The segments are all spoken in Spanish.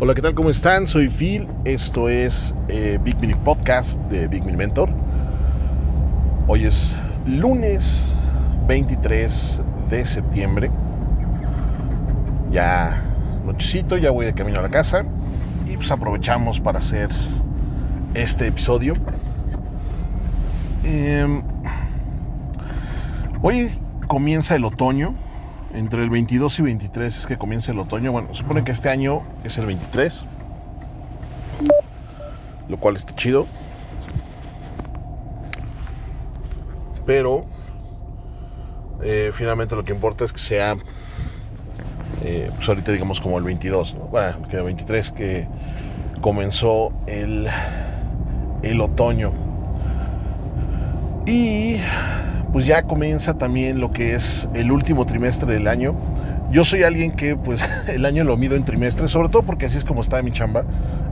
Hola, ¿qué tal? ¿Cómo están? Soy Phil. Esto es eh, Big Mini Podcast de Big Mini Mentor. Hoy es lunes 23 de septiembre. Ya nochecito, ya voy de camino a la casa. Y pues aprovechamos para hacer este episodio. Em, hoy comienza el otoño entre el 22 y 23 es que comienza el otoño. Bueno, supone que este año es el 23, lo cual está chido. Pero eh, finalmente lo que importa es que sea, eh, pues ahorita digamos como el 22, bueno, que el 23 que comenzó el, el otoño. Y pues ya comienza también lo que es el último trimestre del año. Yo soy alguien que pues el año lo mido en trimestres, sobre todo porque así es como está mi chamba.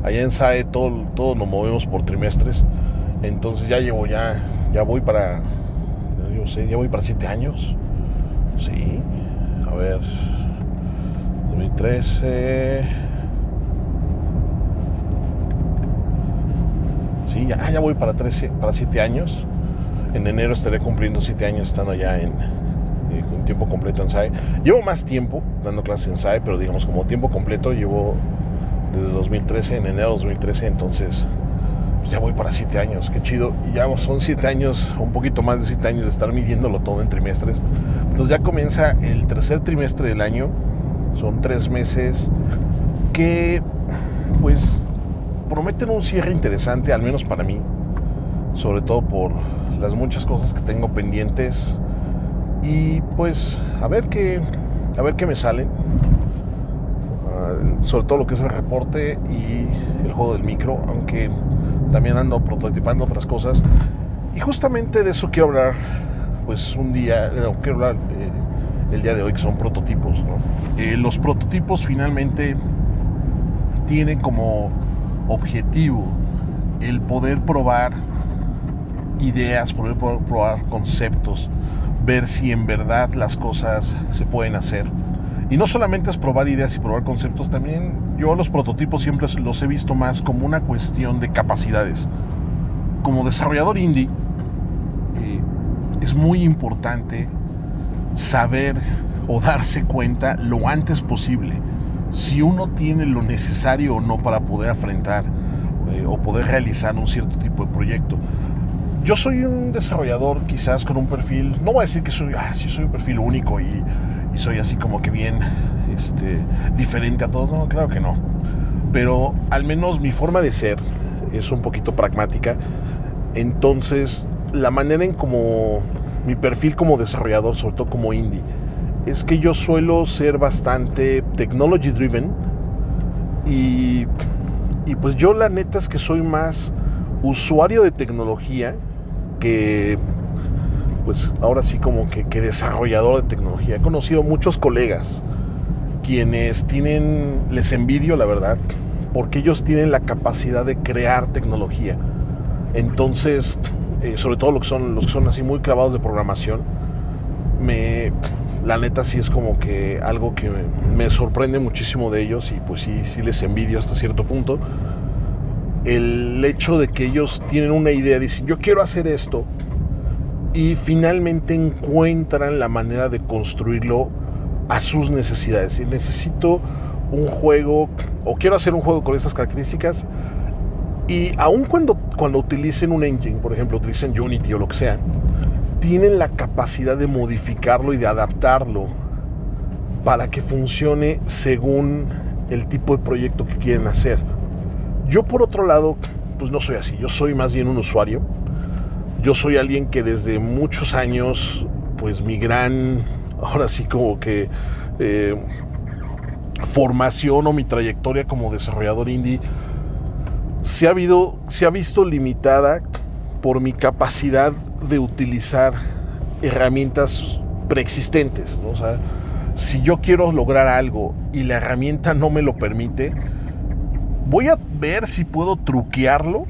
Allá en SAE todo, nos movemos por trimestres. Entonces ya llevo ya, ya voy para, yo sé, ya voy para siete años. Sí, a ver, 2013. Sí, ya, ya voy para, 13, para siete años. En enero estaré cumpliendo siete años estando ya en, eh, tiempo completo en SAE. Llevo más tiempo dando clases en SAE, pero digamos como tiempo completo llevo desde 2013, en enero de 2013, entonces pues ya voy para siete años, qué chido. Y ya son siete años, un poquito más de siete años de estar midiéndolo todo en trimestres. Entonces ya comienza el tercer trimestre del año, son tres meses que pues prometen un cierre interesante, al menos para mí, sobre todo por las muchas cosas que tengo pendientes. Y pues a ver qué a ver qué me sale uh, sobre todo lo que es el reporte y el juego del micro aunque también ando prototipando otras cosas. Y justamente de eso quiero hablar pues un día quiero hablar eh, el día de hoy que son prototipos eh, los prototipos finalmente tienen como objetivo el poder probar ideas, poder probar conceptos, ver si en verdad las cosas se pueden hacer. Y no solamente es probar ideas y probar conceptos, también yo los prototipos siempre los he visto más como una cuestión de capacidades. Como desarrollador indie, eh, es muy importante saber o darse cuenta lo antes posible si uno tiene lo necesario o no para poder afrontar eh, o poder realizar un cierto tipo de proyecto yo soy un desarrollador quizás con un perfil, no voy a decir que soy, ah, soy un perfil único y, soy así como que bien este, diferente a todos, no, claro que no. Pero al menos mi forma de ser es un poquito pragmática. Entonces, la manera en como mi perfil como desarrollador, sobre todo como indie, es que yo suelo ser bastante technology driven y pues yo la neta es que soy más usuario de tecnología que, pues ahora sí como que, desarrollador de tecnología. He conocido muchos colegas quienes tienen, les envidio la verdad, porque ellos tienen la capacidad de crear tecnología. Entonces, eh, sobre todo los que son, los que son así muy clavados de programación, me, la neta sí es como que algo que me, sorprende muchísimo de ellos y pues sí, sí les envidio hasta cierto punto el hecho de que ellos tienen una idea, dicen, yo quiero hacer esto, y finalmente encuentran la manera de construirlo a sus necesidades. Si necesito un juego, o quiero hacer un juego con esas características, y aun cuando, cuando utilicen un engine, por ejemplo, utilicen Unity o lo que sea, tienen la capacidad de modificarlo y de adaptarlo para que funcione según el tipo de proyecto que quieren hacer. Yo por otro lado, pues no soy así, yo soy más bien un usuario. Yo soy alguien que desde muchos años, pues mi gran, ahora sí como que eh, formación o mi trayectoria como desarrollador indie se ha, habido, se ha visto limitada por mi capacidad de utilizar herramientas preexistentes. O sea, si yo quiero lograr algo y la herramienta no me lo permite, Voy a ver si puedo truquearlo,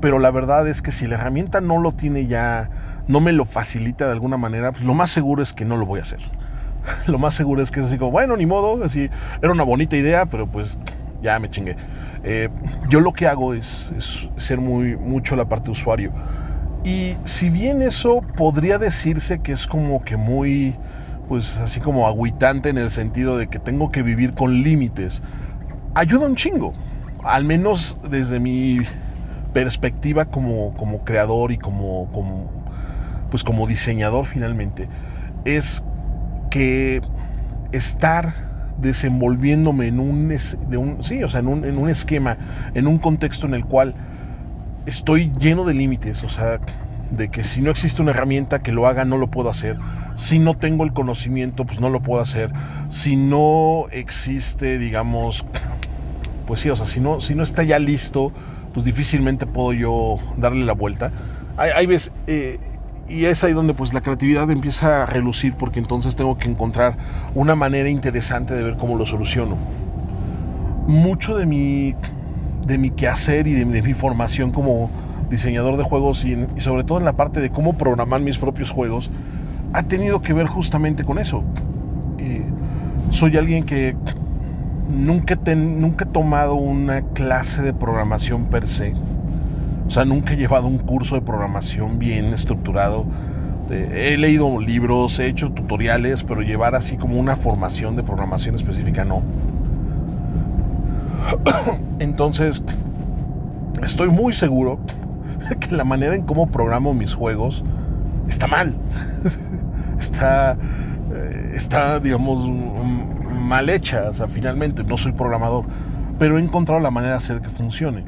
pero la verdad es que si la herramienta no lo tiene ya, no me lo facilita de alguna manera, pues lo más seguro es que no lo voy a hacer. Lo más seguro es que es así como, bueno, ni modo, así, era una bonita idea, pero pues ya me chingué. Eh, yo lo que hago es, ser muy mucho la parte usuario. Y si bien eso podría decirse que es como que muy, pues así como agüitante en el sentido de que tengo que vivir con límites, ayuda un chingo. Al menos desde mi perspectiva como, como creador y como, como, pues como diseñador finalmente, es que estar desenvolviéndome en un, de un, sí, o sea, en un, en un esquema, en un contexto en el cual estoy lleno de límites, o sea, de que si no existe una herramienta que lo haga, no lo puedo hacer. Si no tengo el conocimiento, pues no lo puedo hacer. Si no existe, digamos, pues sí, o sea, si no, si no está ya listo, pues difícilmente puedo yo darle la vuelta. Hay, hay veces, eh, y es ahí donde pues la creatividad empieza a relucir porque entonces tengo que encontrar una manera interesante de ver cómo lo soluciono. Mucho de mi, de mi quehacer y de, mi formación como diseñador de juegos y, sobre todo en la parte de cómo programar mis propios juegos ha tenido que ver justamente con eso. Eh, soy alguien que nunca, nunca he tomado una clase de programación per se o sea, nunca he llevado un curso de programación bien estructurado. He leído libros, he hecho tutoriales, pero llevar así como una formación de programación específica no. Entonces, estoy muy seguro que la manera en cómo programo mis juegos está mal. está, eh, está, digamos, mal hecha. O sea, finalmente no soy programador, pero he encontrado la manera de hacer que funcione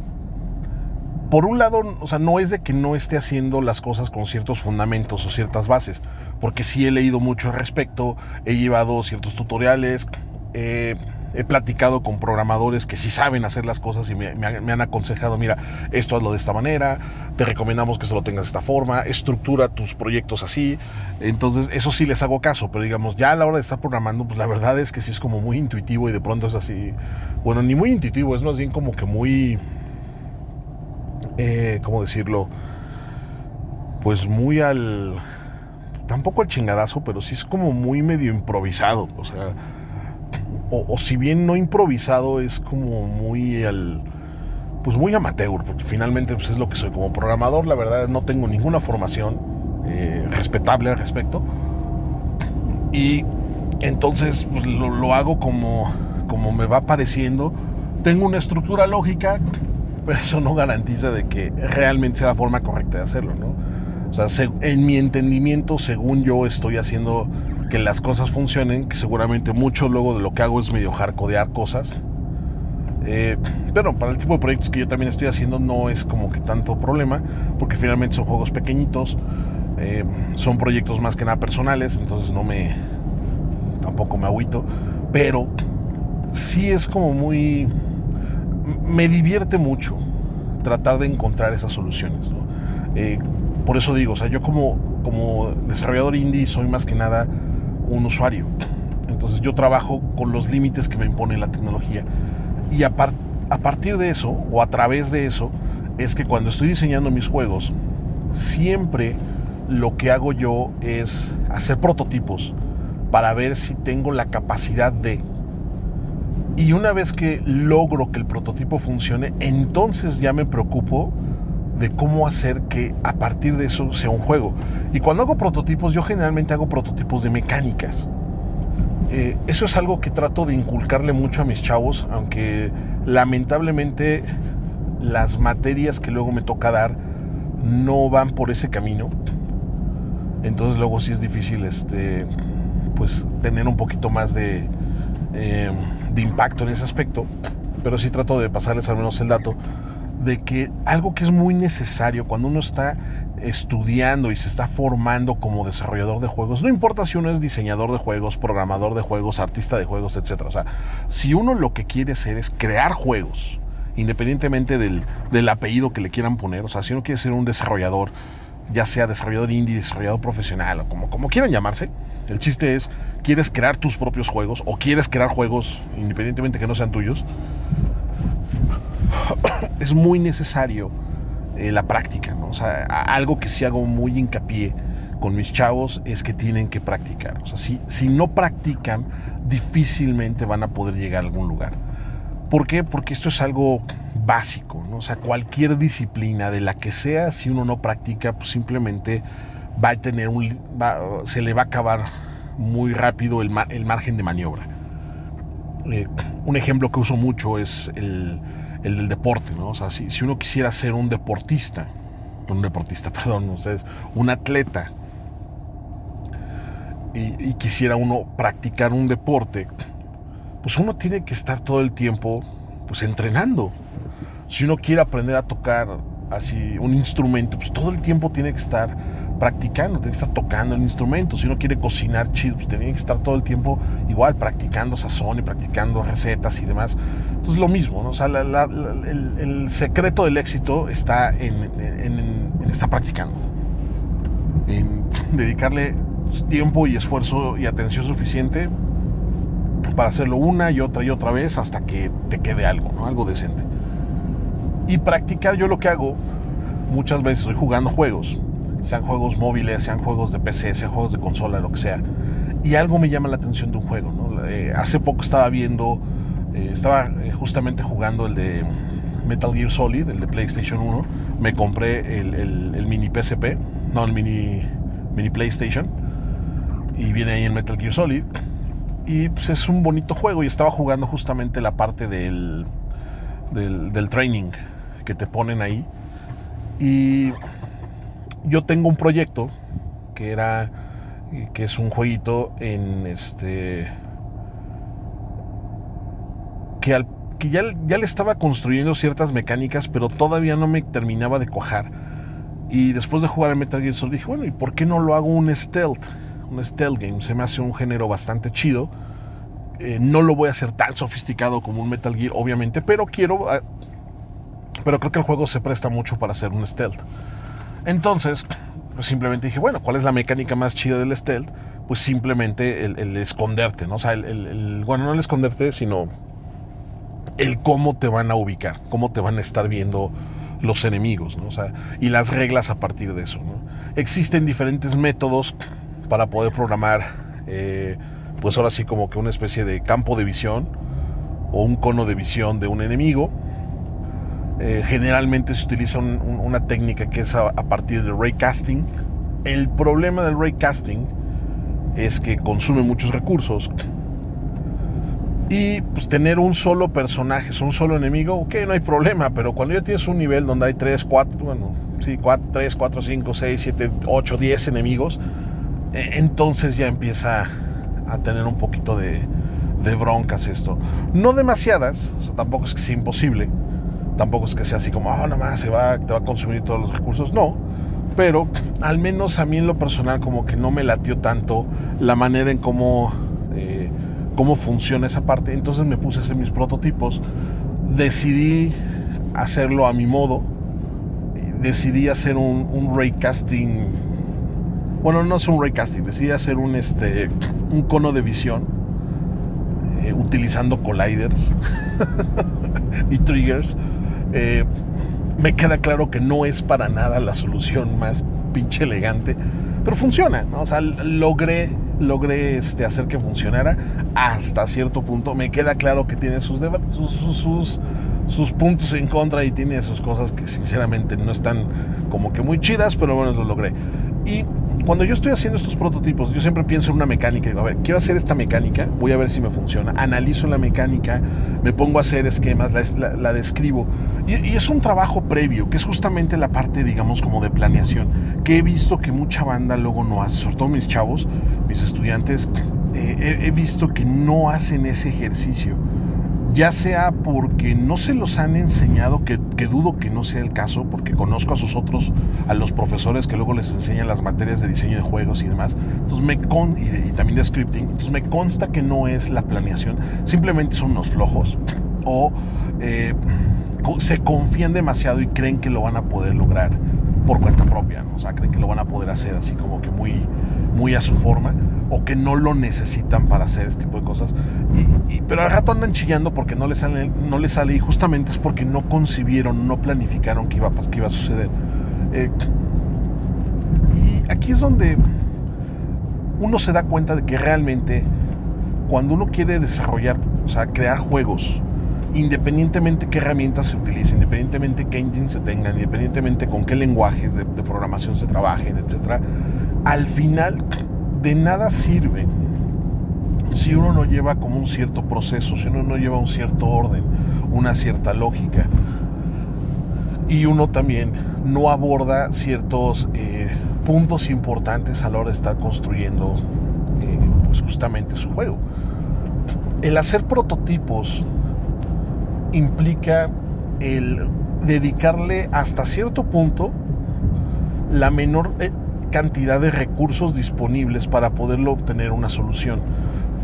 por un lado, o sea, no es de que no esté haciendo las cosas con ciertos fundamentos o ciertas bases, porque sí he leído mucho al respecto, he llevado ciertos tutoriales, he platicado con programadores que sí saben hacer las cosas y me, han aconsejado, mira, esto hazlo de esta manera, te recomendamos que se lo tengas de esta forma, estructura tus proyectos así, entonces eso sí les hago caso, pero digamos, ya a la hora de estar programando, pues la verdad es que sí es como muy intuitivo y de pronto es así, bueno, ni muy intuitivo, es más bien como que muy eh, ¿cómo decirlo? Pues muy al... Tampoco al chingadazo, pero sí es como muy medio improvisado. O sea, o, si bien no improvisado, es como muy. Pues muy amateur, porque finalmente pues, es lo que soy. Como programador, la verdad no tengo ninguna formación eh, respetable al respecto. Y entonces pues, lo, lo, hago como, como me va pareciendo. Tengo una estructura lógica pero eso no garantiza de que realmente sea la forma correcta de hacerlo, ¿no? O sea, en mi entendimiento, según yo estoy haciendo que las cosas funcionen, que seguramente mucho luego de lo que hago es medio hardcodear cosas. Eh, pero para el tipo de proyectos que yo también estoy haciendo no es como que tanto problema, porque finalmente son juegos pequeñitos, eh, son proyectos más que nada personales, entonces no me, tampoco me agüito, pero sí es como muy me divierte mucho tratar de encontrar esas soluciones. Eh, por eso digo, o sea, yo como, como desarrollador indie soy más que nada un usuario. Entonces yo trabajo con los límites que me impone la tecnología. Y a, a partir de eso, o a través de eso, es que cuando estoy diseñando mis juegos, siempre lo que hago yo es hacer prototipos para ver si tengo la capacidad de y una vez que logro que el prototipo funcione, entonces ya me preocupo de cómo hacer que a partir de eso sea un juego. Y cuando hago prototipos, yo generalmente hago prototipos de mecánicas. Eh, eso es algo que trato de inculcarle mucho a mis chavos, aunque lamentablemente las materias que luego me toca dar no van por ese camino. Entonces luego sí es difícil este, pues, tener un poquito más de... Eh, de impacto en ese aspecto, pero sí trato de pasarles al menos el dato de que algo que es muy necesario cuando uno está estudiando y se está formando como desarrollador de juegos, no importa si uno es diseñador de juegos, programador de juegos, artista de juegos, etc. O sea, si uno lo que quiere hacer es crear juegos, independientemente del, del apellido que le quieran poner, o sea, si uno quiere ser un desarrollador, ya sea desarrollador indie, desarrollador profesional o como, como quieran llamarse, el chiste es, ¿quieres crear tus propios juegos o quieres crear juegos independientemente que no sean tuyos? Es muy necesario eh, la práctica, ¿no? O sea, algo que sí hago muy hincapié con mis chavos es que tienen que practicar. O sea, si, si no practican, difícilmente van a poder llegar a algún lugar. ¿Por qué? Porque esto es algo básico, ¿no? O sea, cualquier disciplina de la que sea, si uno no practica, pues simplemente va a tener un... se le va a acabar muy rápido el, el margen de maniobra. Eh, un ejemplo que uso mucho es el, el del deporte, ¿no? O sea, si, si, uno quisiera ser un deportista, un deportista, perdón, ustedes, un atleta, y, y quisiera uno practicar un deporte, pues uno tiene que estar todo el tiempo pues entrenando. Si uno quiere aprender a tocar así un instrumento, pues todo el tiempo tiene que estar practicando, tiene que estar tocando el instrumento. Si uno quiere cocinar chido, pues tiene que estar todo el tiempo igual practicando sazón y practicando recetas y demás. Entonces lo mismo, ¿no? O sea, el, secreto del éxito está en, en estar practicando, en dedicarle tiempo y esfuerzo y atención suficiente para hacerlo una y otra y otra vez hasta que te quede algo, ¿no? Algo decente. Y practicar yo lo que hago, muchas veces estoy jugando juegos, sean juegos móviles, sean juegos de PC, sean juegos de consola, lo que sea. Y algo me llama la atención de un juego, ¿no? Eh, hace poco estaba viendo, eh, estaba eh, justamente jugando el de Metal Gear Solid, el de PlayStation 1. Me compré el, el mini PSP, no, el mini, mini PlayStation. Y viene ahí en Metal Gear Solid y pues es un bonito juego y estaba jugando justamente la parte del, del, training que te ponen ahí. Y yo tengo un proyecto que era que es un jueguito en este que, al, que ya, ya, le estaba construyendo ciertas mecánicas pero todavía no me terminaba de cuajar y después de jugar en Metal Gear Solid dije bueno y por qué no lo hago un stealth un stealth game. Se me hace un género bastante chido. Eh, no lo voy a hacer tan sofisticado como un Metal Gear, obviamente, pero quiero. Ah, pero creo que el juego se presta mucho para hacer un stealth. Entonces, pues simplemente dije, bueno, ¿cuál es la mecánica más chida del stealth? Pues simplemente el, esconderte, ¿no? O sea, el, bueno, no el esconderte, sino el cómo te van a ubicar, cómo te van a estar viendo los enemigos, ¿no? O sea, y las reglas a partir de eso, ¿no? Existen diferentes métodos para poder programar, eh, pues ahora sí como que una especie de campo de visión o un cono de visión de un enemigo. Eh, generalmente se utiliza una técnica que es a, partir del raycasting. El problema del raycasting es que consume muchos recursos. Y pues tener un solo personaje, un solo enemigo, ok, no hay problema, pero cuando ya tienes un nivel donde hay 3, 4, bueno, sí, 4, 3, 4, 5, 6, 7, 8, 10 enemigos, e, entonces ya empieza a tener un poquito de, broncas esto. No demasiadas, tampoco es que sea imposible, tampoco es que sea así como, oh, nada más se va, te va a consumir todos los recursos, no. Pero al menos a mí en lo personal como que no me latió tanto la manera en cómo, eh, cómo funciona esa parte. Entonces me puse a hacer mis prototipos, decidí hacerlo a mi modo, decidí hacer un, un raycasting bueno, no es un raycasting, decidí hacer un, este, un cono de visión eh, utilizando colliders y triggers. Eh, me queda claro que no es para nada la solución más pinche elegante, pero funciona. O sea, logré, logré este, hacer que funcionara hasta cierto punto. Me queda claro que tiene sus, sus, sus, sus puntos en contra y tiene sus cosas que sinceramente no están como que muy chidas, pero bueno, lo logré. Y cuando yo estoy haciendo estos prototipos, yo siempre pienso en una mecánica. Digo, a ver, quiero hacer esta mecánica, voy a ver si me funciona. Analizo la mecánica, me pongo a hacer esquemas, la, describo. Y, es un trabajo previo, que es justamente la parte, digamos, como de planeación, que he visto que mucha banda luego no hace, sobre todo mis chavos, mis estudiantes, eh, he visto que no hacen ese ejercicio ya sea porque no se los han enseñado, que, dudo que no sea el caso, porque conozco a sus otros, a los profesores que luego les enseñan las materias de diseño de juegos y demás, entonces me con, y, también de scripting, entonces me consta que no es la planeación, simplemente son unos flojos o eh, se confían demasiado y creen que lo van a poder lograr por cuenta propia, o sea, creen que lo van a poder hacer así como que muy, muy a su forma o que no lo necesitan para hacer este tipo de cosas. Y, pero al rato andan chillando porque no les, sale, no les sale y justamente es porque no concibieron, no planificaron que iba, iba a suceder. Eh, y aquí es donde uno se da cuenta de que realmente cuando uno quiere desarrollar, o sea, crear juegos, independientemente qué herramientas se utilicen, independientemente qué engine se tengan, independientemente con qué lenguajes de, de programación se trabajen, etc., al final de nada sirve si uno no lleva como un cierto proceso, si uno no lleva un cierto orden, una cierta lógica, y uno también no aborda ciertos eh, puntos importantes a la hora de estar construyendo eh, pues justamente su juego. El hacer prototipos implica el dedicarle hasta cierto punto la menor eh, cantidad de recursos disponibles para poderlo obtener una solución.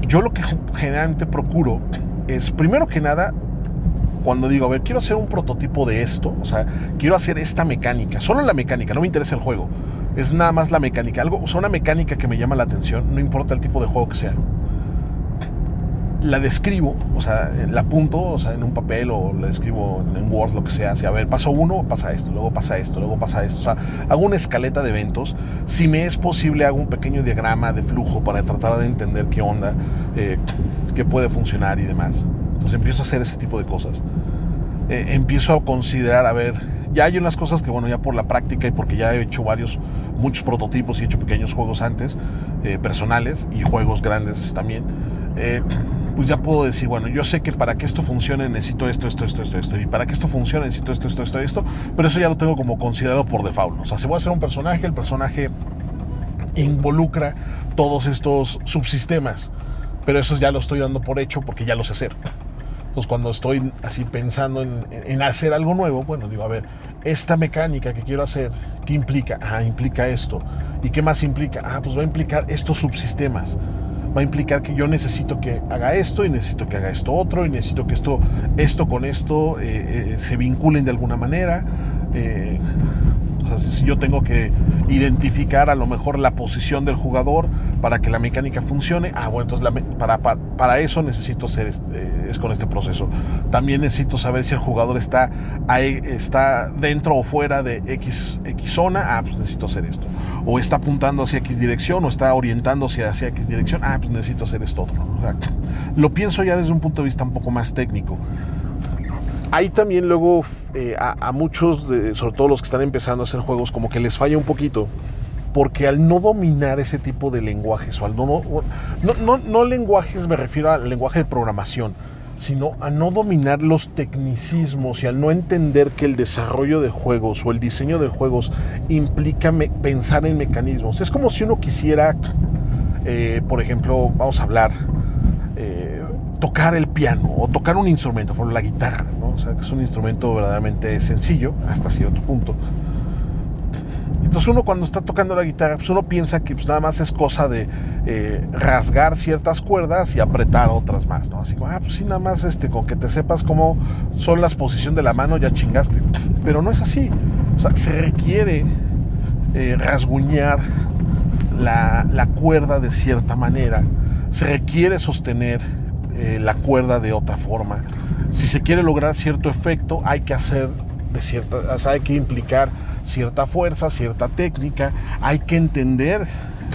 Yo lo que generalmente procuro es, primero que nada, cuando digo, a ver, quiero hacer un prototipo de esto, o sea, quiero hacer esta mecánica, solo la mecánica, no me interesa el juego, es nada más la mecánica, algo, o sea, una mecánica que me llama la atención, no importa el tipo de juego que sea. La describo, o sea, la apunto, o sea, en un papel o la describo en Word, lo que sea, así, a ver, paso uno, pasa esto, luego pasa esto, luego pasa esto, o sea, hago una escaleta de eventos, si me es posible hago un pequeño diagrama de flujo para tratar de entender qué onda, eh, qué puede funcionar y demás. Entonces empiezo a hacer ese tipo de cosas. Eh, empiezo a considerar, a ver, ya hay unas cosas que, bueno, ya por la práctica y porque ya he hecho varios, muchos prototipos y he hecho pequeños juegos antes, eh, personales y juegos grandes también, eh, pues ya puedo decir, bueno, yo sé que para que esto funcione necesito esto, esto, esto, esto, esto, y para que esto funcione necesito esto, esto, esto, esto, pero eso ya lo tengo como considerado por default. O sea, si voy a hacer un personaje, el personaje involucra todos estos subsistemas, pero eso ya lo estoy dando por hecho porque ya lo sé hacer. Entonces cuando estoy así pensando en, hacer algo nuevo, bueno, digo, a ver, esta mecánica que quiero hacer, ¿qué implica? Ah, implica esto. ¿Y qué más implica? Ah, pues va a implicar estos subsistemas. Va a implicar que yo necesito que haga esto y necesito que haga esto otro y necesito que esto, esto con esto eh, eh, se vinculen de alguna manera. Eh, o sea, si yo tengo que identificar a lo mejor la posición del jugador para que la mecánica funcione, ah, bueno, entonces para, para, eso necesito hacer este, es con este proceso. También necesito saber si el jugador está, ahí, está dentro o fuera de X, X zona, ah, pues necesito hacer esto. O está apuntando hacia X dirección o está orientándose hacia X dirección, ah, pues necesito hacer esto otro. lo pienso ya desde un punto de vista un poco más técnico. Hay también luego eh, a, muchos, sobre todo los que están empezando a hacer juegos, como que les falla un poquito. Porque al no dominar ese tipo de lenguajes, o al no, no, no, lenguajes, me refiero al lenguaje de programación, sino a no dominar los tecnicismos y al no entender que el desarrollo de juegos o el diseño de juegos implica pensar en mecanismos. Es como si uno quisiera, eh, por ejemplo, vamos a hablar, eh, tocar el piano o tocar un instrumento, por la guitarra. O sea, que es un instrumento verdaderamente sencillo hasta cierto punto. Entonces uno cuando está tocando la guitarra, pues uno piensa que pues nada más es cosa de eh, rasgar ciertas cuerdas y apretar otras más, ¿no? Así como, ah, pues sí, nada más este, con que te sepas cómo son las posiciones de la mano, ya chingaste. Pero no es así. O sea, se requiere eh, rasguñar la, la, cuerda de cierta manera. Se requiere sostener eh, la cuerda de otra forma si se quiere lograr cierto efecto, hay que hacer de cierta, hay que implicar cierta fuerza, cierta técnica, hay que entender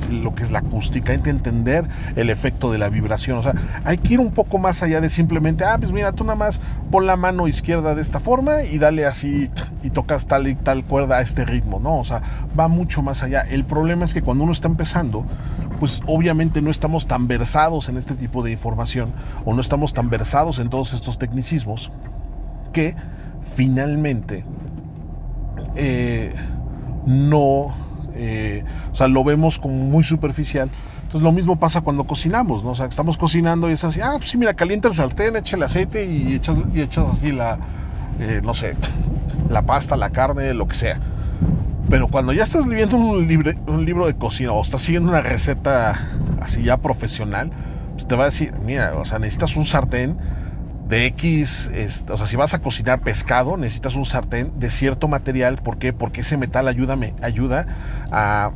lo que es la acústica, hay que entender el efecto de la vibración, o sea, hay que ir un poco más allá de simplemente, ah, pues mira, tú nada más pon la mano izquierda de esta forma y dale así y tocas tal y tal cuerda a este ritmo, no, o sea, va mucho más allá. El problema es que cuando uno está empezando, pues obviamente no estamos tan versados en este tipo de información o no estamos tan versados en todos estos tecnicismos que finalmente eh, no, eh, o sea, lo vemos como muy superficial. Entonces lo mismo pasa cuando cocinamos, ¿no? O sea, estamos cocinando y es así, ah, pues sí, mira, calienta el sartén, echa el aceite y echas, y echas así la, eh, no sé, la pasta, la carne, lo que sea pero cuando ya estás un, un libro de cocina o estás siguiendo una receta así ya profesional, pues te va a decir, mira, o sea, necesitas un sartén de X, o sea, si vas a cocinar pescado, necesitas un sartén de cierto material. ¿Por qué? Porque ese metal ayuda, me, ayuda a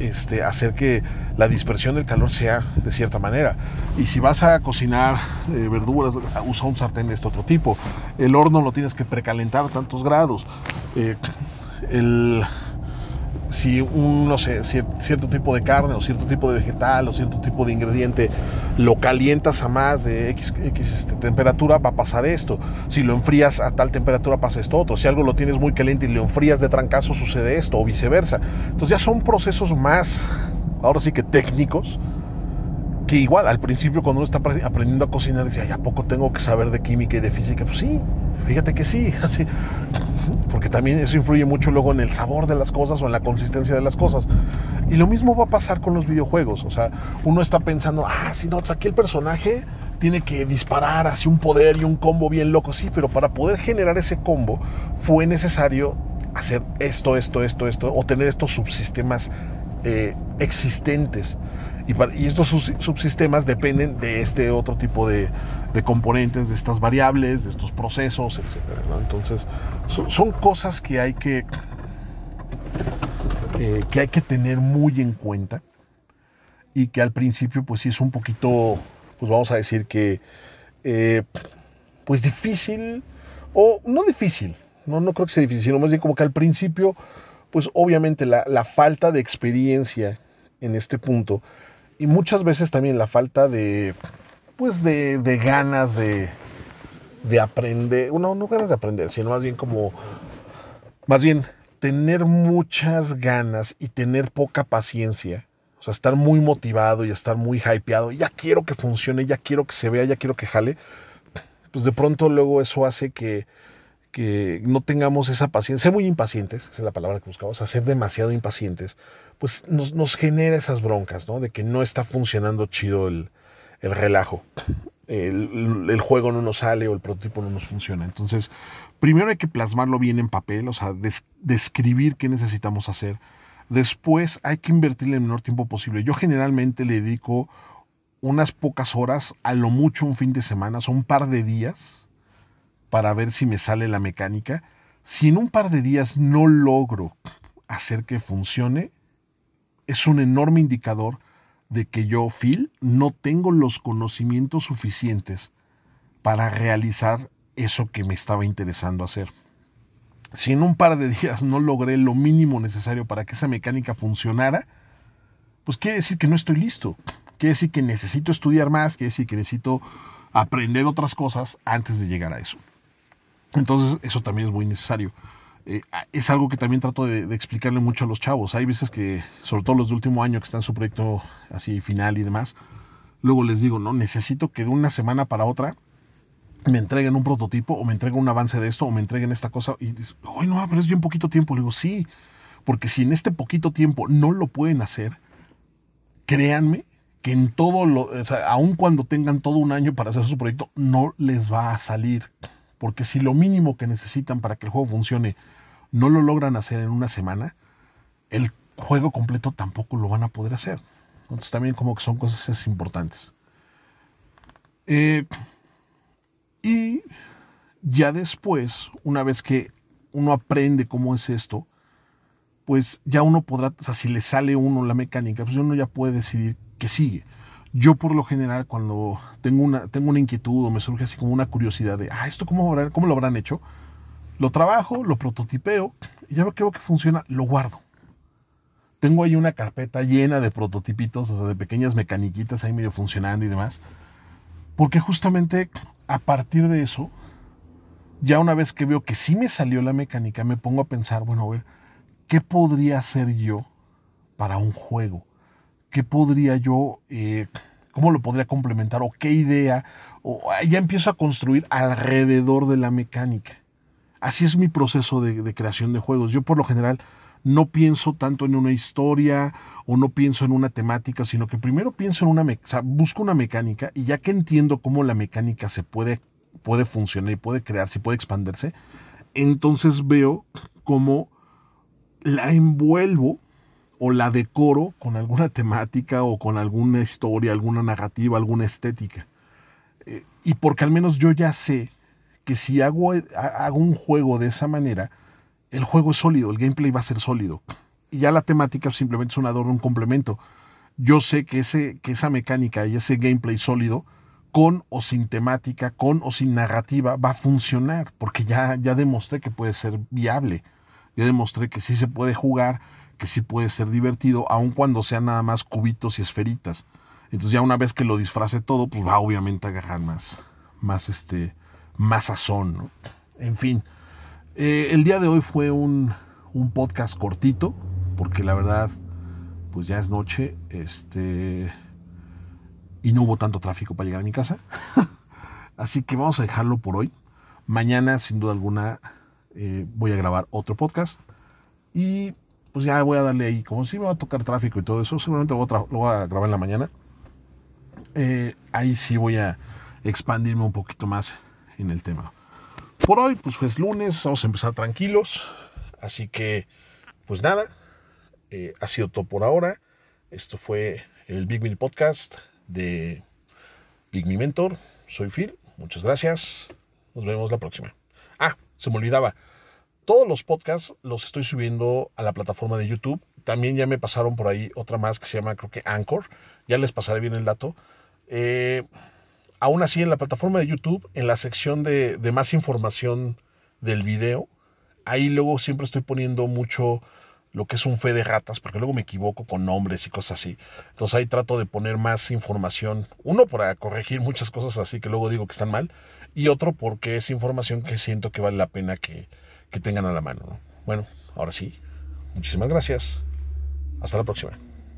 este, hacer que la dispersión del calor sea de cierta manera. Y si vas a cocinar eh, verduras, usa un sartén de este otro tipo. El horno lo tienes que precalentar a tantos grados. Eh, el, si un, no sé, cierto tipo de carne o cierto tipo de vegetal o cierto tipo de ingrediente lo calientas a más de X, este, temperatura, va a pasar esto. Si lo enfrías a tal temperatura, pasa esto otro. Si algo lo tienes muy caliente y lo enfrías de trancazo, sucede esto, o viceversa. Entonces ya son procesos más, ahora sí que técnicos, que igual al principio cuando uno está aprendiendo a cocinar, decía, ¿a poco tengo que saber de química y de física? Pues sí, fíjate que sí, así, porque también eso influye mucho luego en el sabor de las cosas o en la consistencia de las cosas. Y lo mismo va a pasar con los videojuegos, o sea, uno está pensando, ah, si no, aquí el personaje tiene que disparar así un poder y un combo bien loco, sí, pero para poder generar ese combo fue necesario hacer esto, esto, esto, esto, o tener estos subsistemas eh, existentes. Y, estos subsistemas dependen de este otro tipo de, componentes, de estas variables, de estos procesos, etc. Entonces, son, cosas que hay que, eh, que hay que tener muy en cuenta y que al principio, pues sí es un poquito, pues vamos a decir que, eh, pues difícil, o no difícil, no, no creo que sea difícil, sino más bien como que al principio, pues obviamente la, la falta de experiencia en este punto y muchas veces también la falta de, pues de, ganas de, de aprender, no, no ganas de aprender, sino más bien como, más bien tener muchas ganas y tener poca paciencia. O sea, estar muy motivado y estar muy hypeado. Ya quiero que funcione, ya quiero que se vea, ya quiero que jale. Pues de pronto luego eso hace que, que no tengamos esa paciencia. Ser muy impacientes, esa es la palabra que buscamos. O ser demasiado impacientes pues nos, genera esas broncas, ¿no? De que no está funcionando chido el, relajo. El, juego no nos sale o el prototipo no nos funciona. Entonces, primero hay que plasmarlo bien en papel, o sea, describir qué necesitamos hacer. Después hay que invertirle el menor tiempo posible. Yo generalmente le dedico unas pocas horas, a lo mucho un fin de semana, son un par de días, para ver si me sale la mecánica. Si en un par de días no logro hacer que funcione, es un enorme indicador de que yo, Phil, no tengo los conocimientos suficientes para realizar eso que me estaba interesando hacer. Si en un par de días no logré lo mínimo necesario para que esa mecánica funcionara, pues quiere decir que no estoy listo. Quiere decir que necesito estudiar más, quiere decir que necesito aprender otras cosas antes de llegar a eso. Entonces eso también es muy necesario. Eh, es algo que también trato de, explicarle mucho a los chavos. Hay veces que, sobre todo los de último año que están en su proyecto así final y demás, luego les digo, no, necesito que de una semana para otra me entreguen un prototipo o me entreguen un avance de esto o me entreguen esta cosa. Y dicen, ay, no, pero es bien poquito tiempo. Le digo, sí, porque si en este poquito tiempo no lo pueden hacer, créanme que en todo lo, o sea, aun cuando tengan todo un año para hacer su proyecto, no les va a salir. Porque si lo mínimo que necesitan para que el juego funcione no lo logran hacer en una semana, el juego completo tampoco lo van a poder hacer. Entonces también como que son cosas importantes. Eh, y ya después, una vez que uno aprende cómo es esto, pues ya uno podrá, o sea, si le sale uno la mecánica, pues uno ya puede decidir qué sigue. Yo por lo general cuando tengo una, tengo una inquietud o me surge así como una curiosidad de, ah, ¿esto cómo, cómo lo habrán hecho? Lo trabajo, lo prototipeo y ya veo que funciona, lo guardo. Tengo ahí una carpeta llena de prototipitos, o sea, de pequeñas mecaniquitas ahí medio funcionando y demás. Porque justamente a partir de eso, ya una vez que veo que sí me salió la mecánica, me pongo a pensar, bueno, a ver, ¿qué podría hacer yo para un juego? ¿Qué podría yo, eh, cómo lo podría complementar? ¿O qué idea? O ya empiezo a construir alrededor de la mecánica. Así es mi proceso de, creación de juegos. Yo por lo general no pienso tanto en una historia o no pienso en una temática, sino que primero pienso en una, o sea, busco una mecánica y ya que entiendo cómo la mecánica se puede, puede funcionar y puede crearse y puede expandirse, entonces veo cómo la envuelvo o la decoro con alguna temática o con alguna historia, alguna narrativa, alguna estética. Eh, y porque al menos yo ya sé que si hago, hago un juego de esa manera, el juego es sólido, el gameplay va a ser sólido. Y ya la temática simplemente es un adorno, un complemento. Yo sé que, ese, que esa mecánica y ese gameplay sólido, con o sin temática, con o sin narrativa, va a funcionar, porque ya, ya demostré que puede ser viable. Ya demostré que sí se puede jugar, que sí puede ser divertido, aun cuando sean nada más cubitos y esferitas. Entonces ya una vez que lo disfrace todo, pues va obviamente a agarrar más, más, este, más sazón. En fin, eh, el día de hoy fue un, un, podcast cortito, porque la verdad, pues ya es noche, este, y no hubo tanto tráfico para llegar a mi casa. Así que vamos a dejarlo por hoy. Mañana, sin duda alguna, eh, voy a grabar otro podcast. Y pues ya voy a darle ahí, como si me va a tocar tráfico y todo eso, seguramente lo voy a, grabar en la mañana. Eh, ahí sí voy a expandirme un poquito más en el tema. Por hoy, pues es lunes, vamos a empezar tranquilos. Así que, pues nada, eh, ha sido todo por ahora. Esto fue el Big Me Podcast de Big Me Mentor. Soy Phil, muchas gracias. Nos vemos la próxima. Ah, se me olvidaba. Todos los podcasts los estoy subiendo a la plataforma de YouTube. También ya me pasaron por ahí otra más que se llama, creo que Anchor. Ya les pasaré bien el dato. Eh, aún así, en la plataforma de YouTube, en la sección de, de más información del video, ahí luego siempre estoy poniendo mucho lo que es un fe de ratas, porque luego me equivoco con nombres y cosas así. Entonces ahí trato de poner más información. Uno, para corregir muchas cosas así que luego digo que están mal. Y otro, porque es información que siento que vale la pena que, que tengan a la mano. Bueno, ahora sí. Muchísimas gracias. Hasta la próxima.